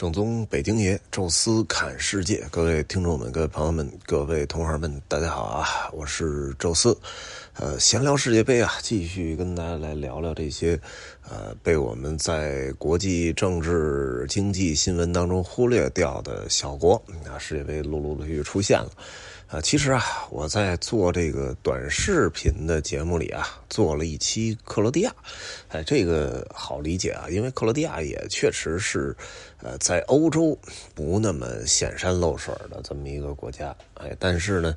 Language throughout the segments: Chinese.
正宗北京爷，宙斯侃世界，各位听众们、各位朋友们、各位同行们，大家好啊！我是宙斯，呃，闲聊世界杯啊，继续跟大家来聊聊这些呃被我们在国际政治、经济新闻当中忽略掉的小国啊，世界杯陆陆续续出现了。啊，其实啊，我在做这个短视频的节目里啊，做了一期克罗地亚，哎，这个好理解啊，因为克罗地亚也确实是，呃，在欧洲不那么显山露水的这么一个国家，哎，但是呢，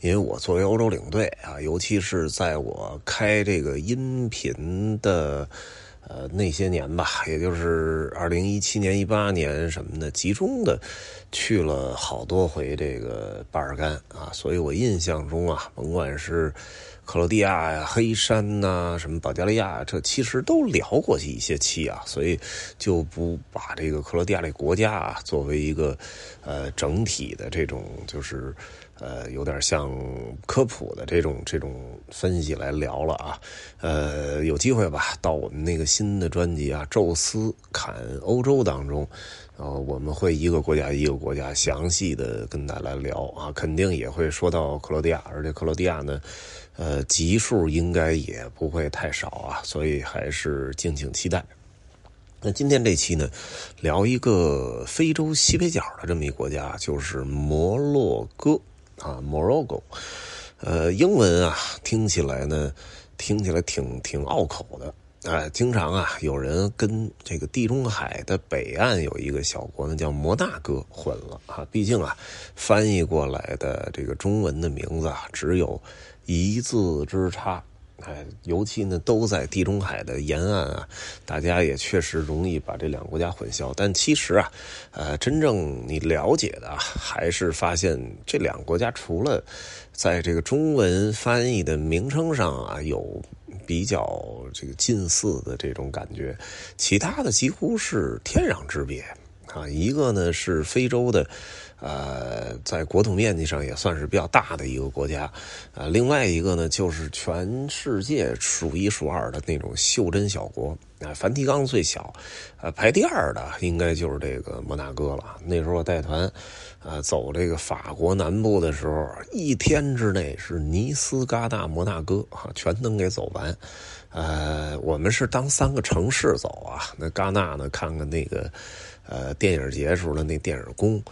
因为我作为欧洲领队啊，尤其是在我开这个音频的。呃，那些年吧，也就是二零一七年、一八年什么的，集中的去了好多回这个巴尔干啊，所以我印象中啊，甭管是克罗地亚呀、黑山呐、什么保加利亚，这其实都聊过一些期啊，所以就不把这个克罗地亚这国家啊作为一个呃整体的这种就是。呃，有点像科普的这种这种分析来聊了啊。呃，有机会吧，到我们那个新的专辑啊，《宙斯侃欧洲》当中，呃，我们会一个国家一个国家详细的跟大家聊啊，肯定也会说到克罗地亚，而且克罗地亚呢，呃，集数应该也不会太少啊，所以还是敬请期待。那今天这期呢，聊一个非洲西北角的这么一国家，就是摩洛哥。啊，Morocco，呃，英文啊，听起来呢，听起来挺挺拗口的。啊，经常啊，有人跟这个地中海的北岸有一个小国呢，叫摩纳哥混了啊。毕竟啊，翻译过来的这个中文的名字啊，只有一字之差。哎，尤其呢，都在地中海的沿岸啊，大家也确实容易把这两个国家混淆。但其实啊，呃，真正你了解的，还是发现这两个国家除了在这个中文翻译的名称上啊有比较这个近似的这种感觉，其他的几乎是天壤之别啊。一个呢是非洲的。呃，在国土面积上也算是比较大的一个国家，呃，另外一个呢，就是全世界数一数二的那种袖珍小国，啊，梵蒂冈最小，呃，排第二的应该就是这个摩纳哥了。那时候带团，呃，走这个法国南部的时候，一天之内是尼斯、戛纳、摩纳哥啊，全能给走完。呃，我们是当三个城市走啊，那戛纳呢，看看那个，呃，电影节时候的那电影宫。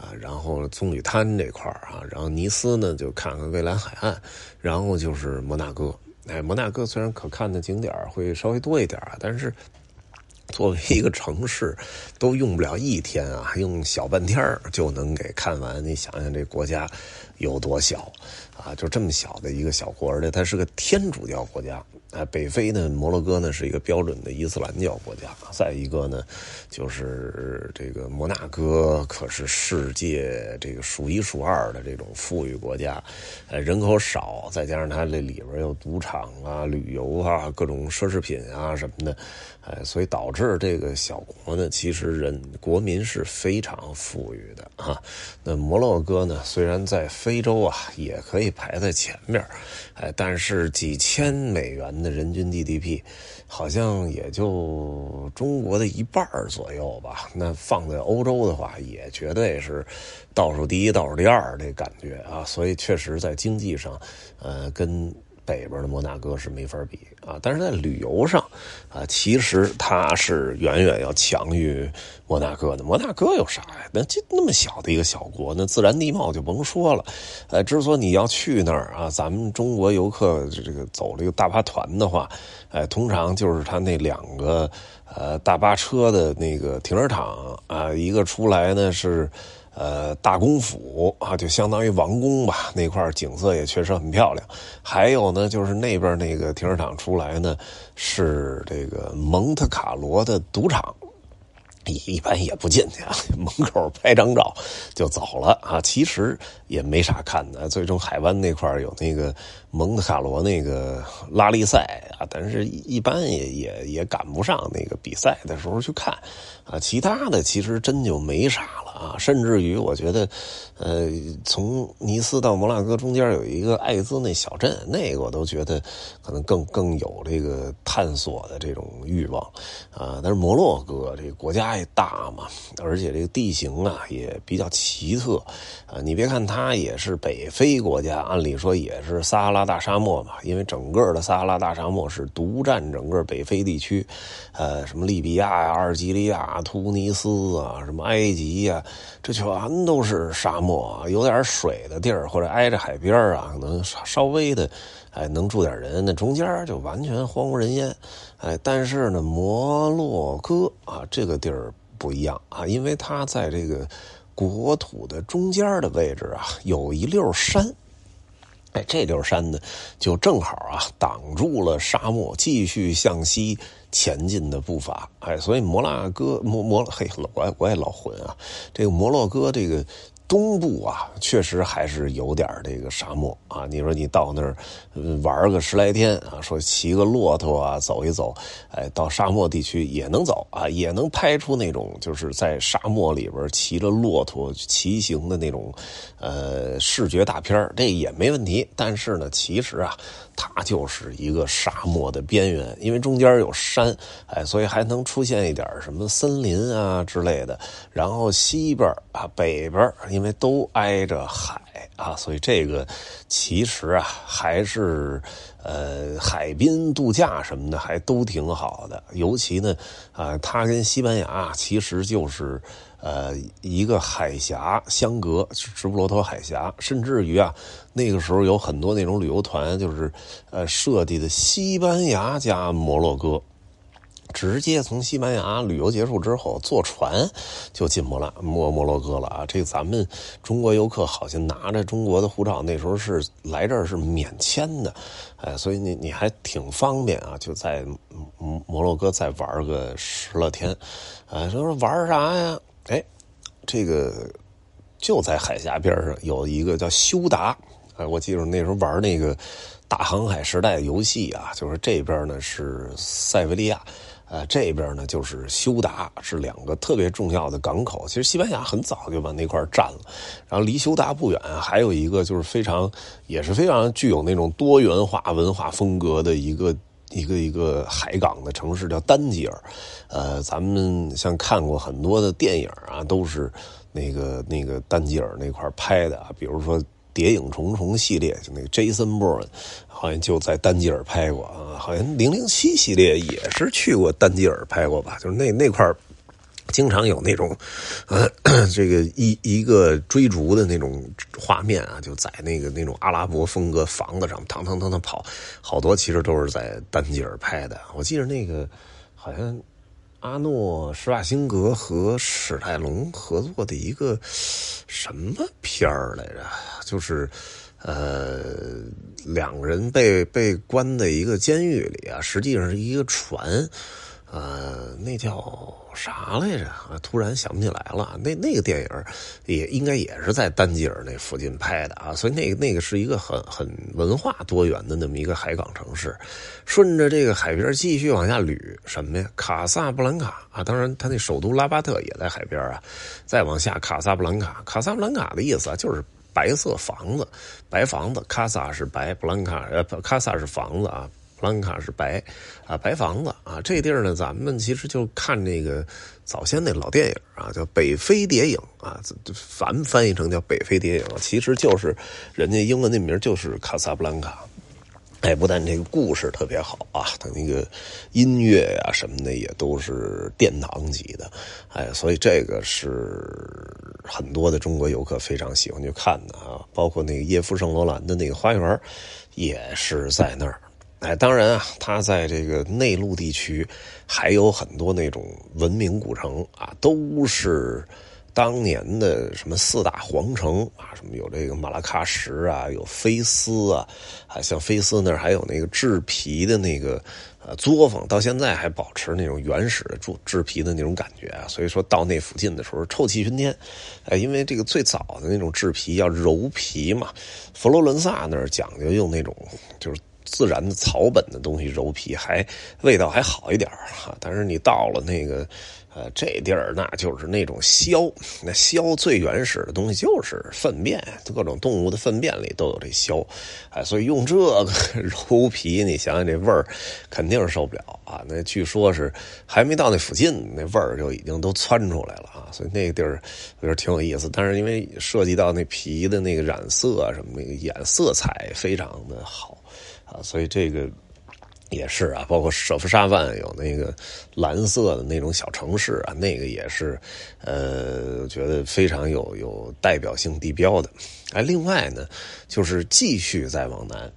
啊，然后棕榈滩这块啊，然后尼斯呢就看看蔚蓝海岸，然后就是摩纳哥。哎，摩纳哥虽然可看的景点会稍微多一点，但是作为一个城市，都用不了一天啊，用小半天就能给看完。你想想这国家有多小啊？就这么小的一个小国，而且它是个天主教国家。啊，北非呢，摩洛哥呢是一个标准的伊斯兰教国家。再一个呢，就是这个摩纳哥可是世界这个数一数二的这种富裕国家，呃，人口少，再加上它这里边有赌场啊、旅游啊、各种奢侈品啊什么的，哎，所以导致这个小国呢，其实人国民是非常富裕的啊。那摩洛哥呢，虽然在非洲啊也可以排在前面，哎，但是几千美元。的人均 GDP 好像也就中国的一半左右吧。那放在欧洲的话，也绝对是倒数第一、倒数第二这感觉啊。所以确实在经济上，呃，跟。北边的摩纳哥是没法比啊，但是在旅游上啊，其实它是远远要强于摩纳哥的。摩纳哥有啥呀？那这那么小的一个小国，那自然地貌就甭说了。呃，之所以你要去那儿啊，咱们中国游客这个走这个大巴团的话，哎，通常就是他那两个呃大巴车的那个停车场啊，一个出来呢是。呃，大公府啊，就相当于王宫吧，那块景色也确实很漂亮。还有呢，就是那边那个停车场出来呢，是这个蒙特卡罗的赌场，一一般也不进去啊，门口拍张照就走了啊。其实也没啥看的，最终海湾那块有那个蒙特卡罗那个拉力赛啊，但是一般也也也赶不上那个比赛的时候去看啊。其他的其实真就没啥了。啊，甚至于我觉得，呃，从尼斯到摩纳哥中间有一个艾兹那小镇，那个我都觉得可能更更有这个探索的这种欲望啊。但是摩洛哥这个国家也大嘛，而且这个地形啊也比较奇特啊。你别看它也是北非国家，按理说也是撒拉撒拉大沙漠嘛，因为整个的撒哈拉大沙漠是独占整个北非地区，呃，什么利比亚呀、阿尔及利亚、突尼斯啊，什么埃及呀。这全都是沙漠，有点水的地儿或者挨着海边啊，可能稍微的，哎，能住点人。那中间就完全荒无人烟，哎，但是呢，摩洛哥啊，这个地儿不一样啊，因为它在这个国土的中间的位置啊，有一溜山。哎，这溜山呢，就正好啊，挡住了沙漠继续向西前进的步伐。哎，所以摩拉哥摩摩嘿，我我也老混啊，这个摩洛哥这个。东部啊，确实还是有点这个沙漠啊。你说你到那儿玩个十来天啊，说骑个骆驼啊，走一走，哎，到沙漠地区也能走啊，也能拍出那种就是在沙漠里边骑着骆驼骑行的那种呃视觉大片这也没问题。但是呢，其实啊。它就是一个沙漠的边缘，因为中间有山，哎，所以还能出现一点什么森林啊之类的。然后西边啊、北边，因为都挨着海啊，所以这个其实啊，还是呃海滨度假什么的还都挺好的。尤其呢，啊，它跟西班牙其实就是。呃，一个海峡相隔，直布罗陀海峡，甚至于啊，那个时候有很多那种旅游团，就是呃设计的西班牙加摩洛哥，直接从西班牙旅游结束之后坐船就进摩拉摩摩洛哥了啊！这咱们中国游客好像拿着中国的护照，那时候是来这儿是免签的，哎，所以你你还挺方便啊，就在摩洛哥再玩个十来天，啊，说玩啥呀？哎，这个就在海峡边上有一个叫修达，哎，我记得那时候玩那个大航海时代游戏啊，就是这边呢是塞维利亚，呃，这边呢就是休达，是两个特别重要的港口。其实西班牙很早就把那块占了，然后离休达不远还有一个就是非常也是非常具有那种多元化文化风格的一个。一个一个海港的城市叫丹吉尔，呃，咱们像看过很多的电影啊，都是那个那个丹吉尔那块拍的，比如说《谍影重重》系列，就那个 Jason Bourne 好像就在丹吉尔拍过啊，好像《零零七》系列也是去过丹吉尔拍过吧，就是那那块经常有那种，呃，这个一一个追逐的那种画面啊，就在那个那种阿拉伯风格房子上，腾腾腾腾跑，好多其实都是在丹吉尔拍的。我记得那个好像阿诺施瓦辛格和史泰龙合作的一个什么片儿来着？就是呃，两个人被被关在一个监狱里啊，实际上是一个船。呃，那叫啥来着？突然想不起来了。那那个电影也应该也是在丹吉尔那附近拍的啊，所以那个那个是一个很很文化多元的那么一个海港城市。顺着这个海边继续往下捋，什么呀？卡萨布兰卡啊，当然它那首都拉巴特也在海边啊。再往下，卡萨布兰卡，卡萨布兰卡的意思啊，就是白色房子，白房子。卡萨是白，布兰卡呃，卡萨是房子啊。布兰卡是白，啊，白房子啊，这地儿呢，咱们其实就看那个早先那老电影啊，叫《北非谍影》啊，翻翻译成叫《北非谍影》，其实就是人家英文那名就是卡萨布兰卡。哎，不但这个故事特别好啊，它那个音乐呀什么的也都是殿堂级的，哎，所以这个是很多的中国游客非常喜欢去看的啊，包括那个叶夫圣罗兰的那个花园也是在那儿。哎，当然啊，它在这个内陆地区还有很多那种文明古城啊，都是当年的什么四大皇城啊，什么有这个马拉喀什啊，有菲斯啊，啊，像菲斯那儿还有那个制皮的那个呃作坊，到现在还保持那种原始的制制皮的那种感觉啊。所以说到那附近的时候，臭气熏天。哎，因为这个最早的那种制皮要揉皮嘛，佛罗伦萨那儿讲究用那种就是。自然的草本的东西揉皮还味道还好一点哈，但是你到了那个呃，这地儿那就是那种硝，那硝最原始的东西就是粪便，各种动物的粪便里都有这硝，哎，所以用这个揉皮，你想想这味儿，肯定是受不了啊。那据说是还没到那附近，那味儿就已经都窜出来了啊。所以那个地儿我觉得挺有意思，但是因为涉及到那皮的那个染色什么，那个颜色彩非常的好啊，所以这个。也是啊，包括舍夫沙万有那个蓝色的那种小城市啊，那个也是，呃，觉得非常有有代表性地标的。哎，另外呢，就是继续再往南，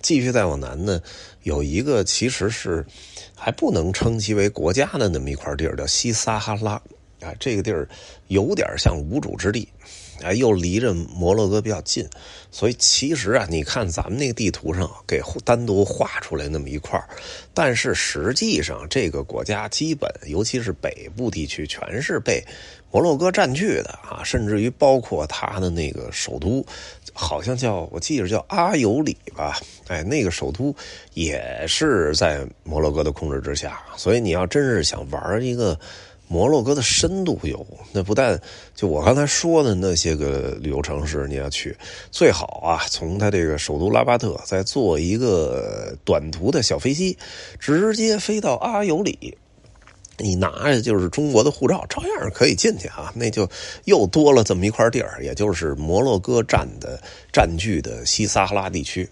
继续再往南呢，有一个其实是还不能称其为国家的那么一块地儿，叫西撒哈拉啊，这个地儿有点像无主之地。哎，又离着摩洛哥比较近，所以其实啊，你看咱们那个地图上给单独画出来那么一块但是实际上这个国家基本，尤其是北部地区，全是被摩洛哥占据的啊，甚至于包括它的那个首都，好像叫我记着叫阿尤里吧，哎，那个首都也是在摩洛哥的控制之下，所以你要真是想玩一个。摩洛哥的深度游，那不但就我刚才说的那些个旅游城市，你要去最好啊，从它这个首都拉巴特再坐一个短途的小飞机，直接飞到阿尤里。你拿着就是中国的护照，照样可以进去啊。那就又多了这么一块地儿，也就是摩洛哥占的占据的西撒哈拉地区。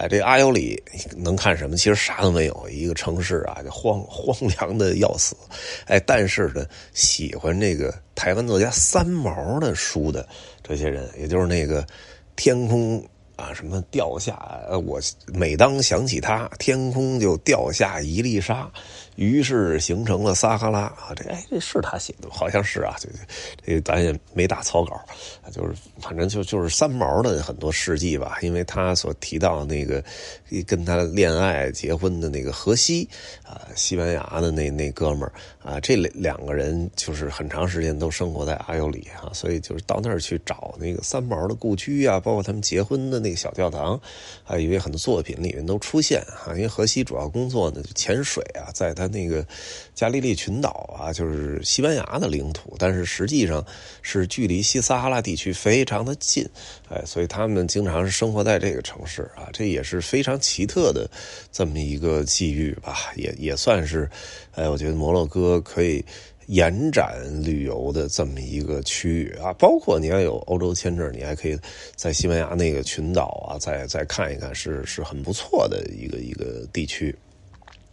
哎，这阿尤里能看什么？其实啥都没有，一个城市啊，就荒荒凉的要死。哎，但是呢，喜欢这个台湾作家三毛的书的这些人，也就是那个天空。啊，什么掉下？呃，我每当想起他，天空就掉下一粒沙，于是形成了撒哈拉啊。这哎，这是他写的，好像是啊。这这咱也没打草稿，就是反正就就是三毛的很多事迹吧。因为他所提到那个跟他恋爱结婚的那个荷西啊，西班牙的那那哥们儿啊，这两两个人就是很长时间都生活在阿尤里啊，所以就是到那儿去找那个三毛的故居啊，包括他们结婚的那个。小教堂，啊，因为很多作品里面都出现啊，因为荷西主要工作呢就潜水啊，在他那个加利利群岛啊，就是西班牙的领土，但是实际上是距离西撒哈拉地区非常的近，哎，所以他们经常是生活在这个城市啊，这也是非常奇特的这么一个际遇吧，也也算是，哎，我觉得摩洛哥可以。延展旅游的这么一个区域啊，包括你要有欧洲签证，你还可以在西班牙那个群岛啊，再再看一看，是是很不错的一个一个地区。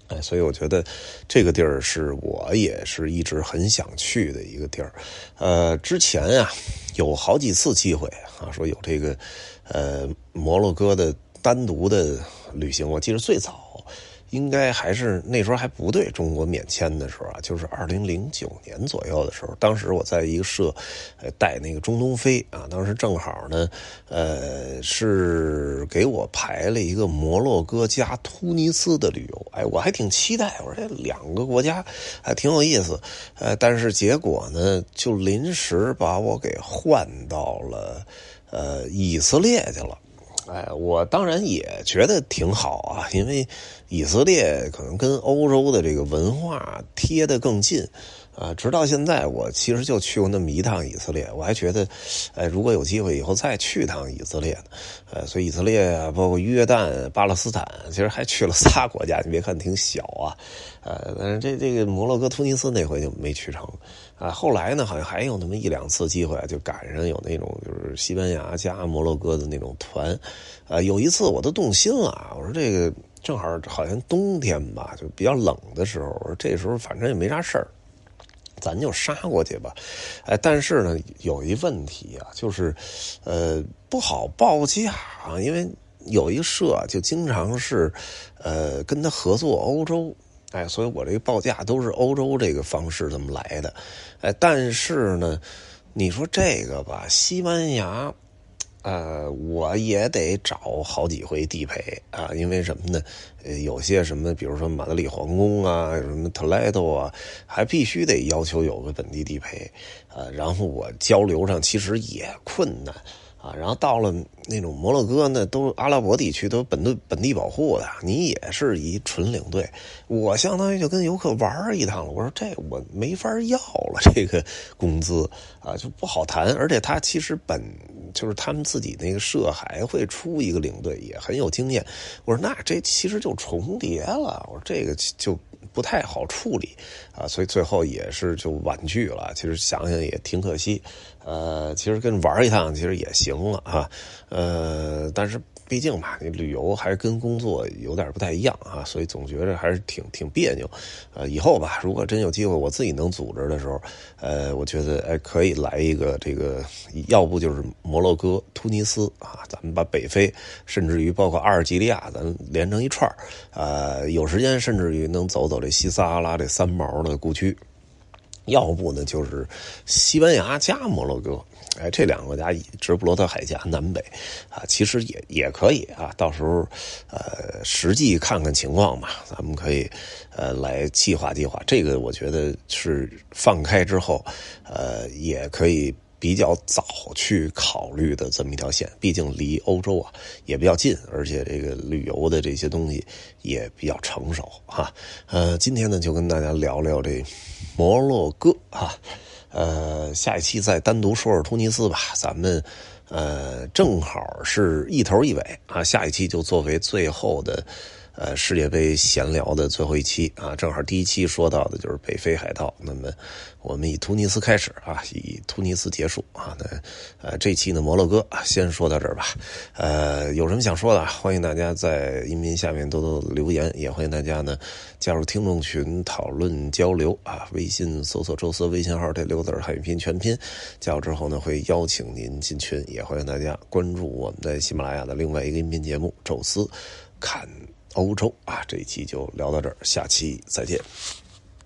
哎，所以我觉得这个地儿是我也是一直很想去的一个地儿。呃，之前啊有好几次机会啊，说有这个呃摩洛哥的单独的旅行，我记得最早。应该还是那时候还不对中国免签的时候啊，就是二零零九年左右的时候。当时我在一个社，呃，带那个中东飞啊，当时正好呢，呃，是给我排了一个摩洛哥加突尼斯的旅游。哎，我还挺期待，我说这两个国家还挺有意思。呃，但是结果呢，就临时把我给换到了呃以色列去了。哎，我当然也觉得挺好啊，因为以色列可能跟欧洲的这个文化贴得更近啊。直到现在，我其实就去过那么一趟以色列，我还觉得，哎，如果有机会以后再去趟以色列呢，呃，所以以色列啊，包括约旦、巴勒斯坦，其实还去了仨国家。你别看挺小啊，呃，但是这这个摩洛哥、突尼斯那回就没去成。啊，后来呢，好像还有那么一两次机会，就赶上有那种就是西班牙加摩洛哥的那种团，啊，有一次我都动心了，我说这个正好好像冬天吧，就比较冷的时候，这时候反正也没啥事儿，咱就杀过去吧，哎，但是呢，有一问题啊，就是，呃，不好报价，因为有一社就经常是，呃，跟他合作欧洲。哎，所以我这个报价都是欧洲这个方式这么来的，哎，但是呢，你说这个吧，西班牙，呃，我也得找好几回地陪啊，因为什么呢？有些什么，比如说马德里皇宫啊，什么特莱多啊，还必须得要求有个本地地陪啊，然后我交流上其实也困难。啊，然后到了那种摩洛哥，那都阿拉伯地区都本地本地保护的，你也是一纯领队，我相当于就跟游客玩一趟了。我说这我没法要了，这个工资啊就不好谈，而且他其实本就是他们自己那个社还会出一个领队，也很有经验。我说那这其实就重叠了，我说这个就。不太好处理啊，所以最后也是就婉拒了。其实想想也挺可惜，呃，其实跟玩一趟其实也行了啊，呃，但是。毕竟吧，你旅游还是跟工作有点不太一样啊，所以总觉着还是挺挺别扭。呃，以后吧，如果真有机会我自己能组织的时候，呃，我觉得哎可以来一个这个，要不就是摩洛哥、突尼斯啊，咱们把北非，甚至于包括阿尔及利亚，咱连成一串呃，有时间甚至于能走走这西撒哈拉这三毛的故区。要不呢，就是西班牙加摩洛哥，哎，这两个国家直布罗陀海峡南北啊，其实也也可以啊。到时候呃，实际看看情况吧，咱们可以呃来计划计划。这个我觉得是放开之后，呃，也可以比较早去考虑的这么一条线。毕竟离欧洲啊也比较近，而且这个旅游的这些东西也比较成熟哈。呃，今天呢就跟大家聊聊这。摩洛哥啊，呃，下一期再单独说说突尼斯吧。咱们呃，正好是一头一尾啊，下一期就作为最后的。呃，世界杯闲聊的最后一期啊，正好第一期说到的就是北非海盗。那么我们以突尼斯开始啊，以突尼斯结束啊。那呃，这期呢，摩洛哥先说到这儿吧。呃，有什么想说的，欢迎大家在音频下面多多留言，也欢迎大家呢加入听众群讨论交流啊。微信搜索“宙斯”微信号这六字汉语拼全拼，加入之后呢会邀请您进群，也欢迎大家关注我们在喜马拉雅的另外一个音频节目《宙斯看》。欧洲啊，这一期就聊到这儿，下期再见。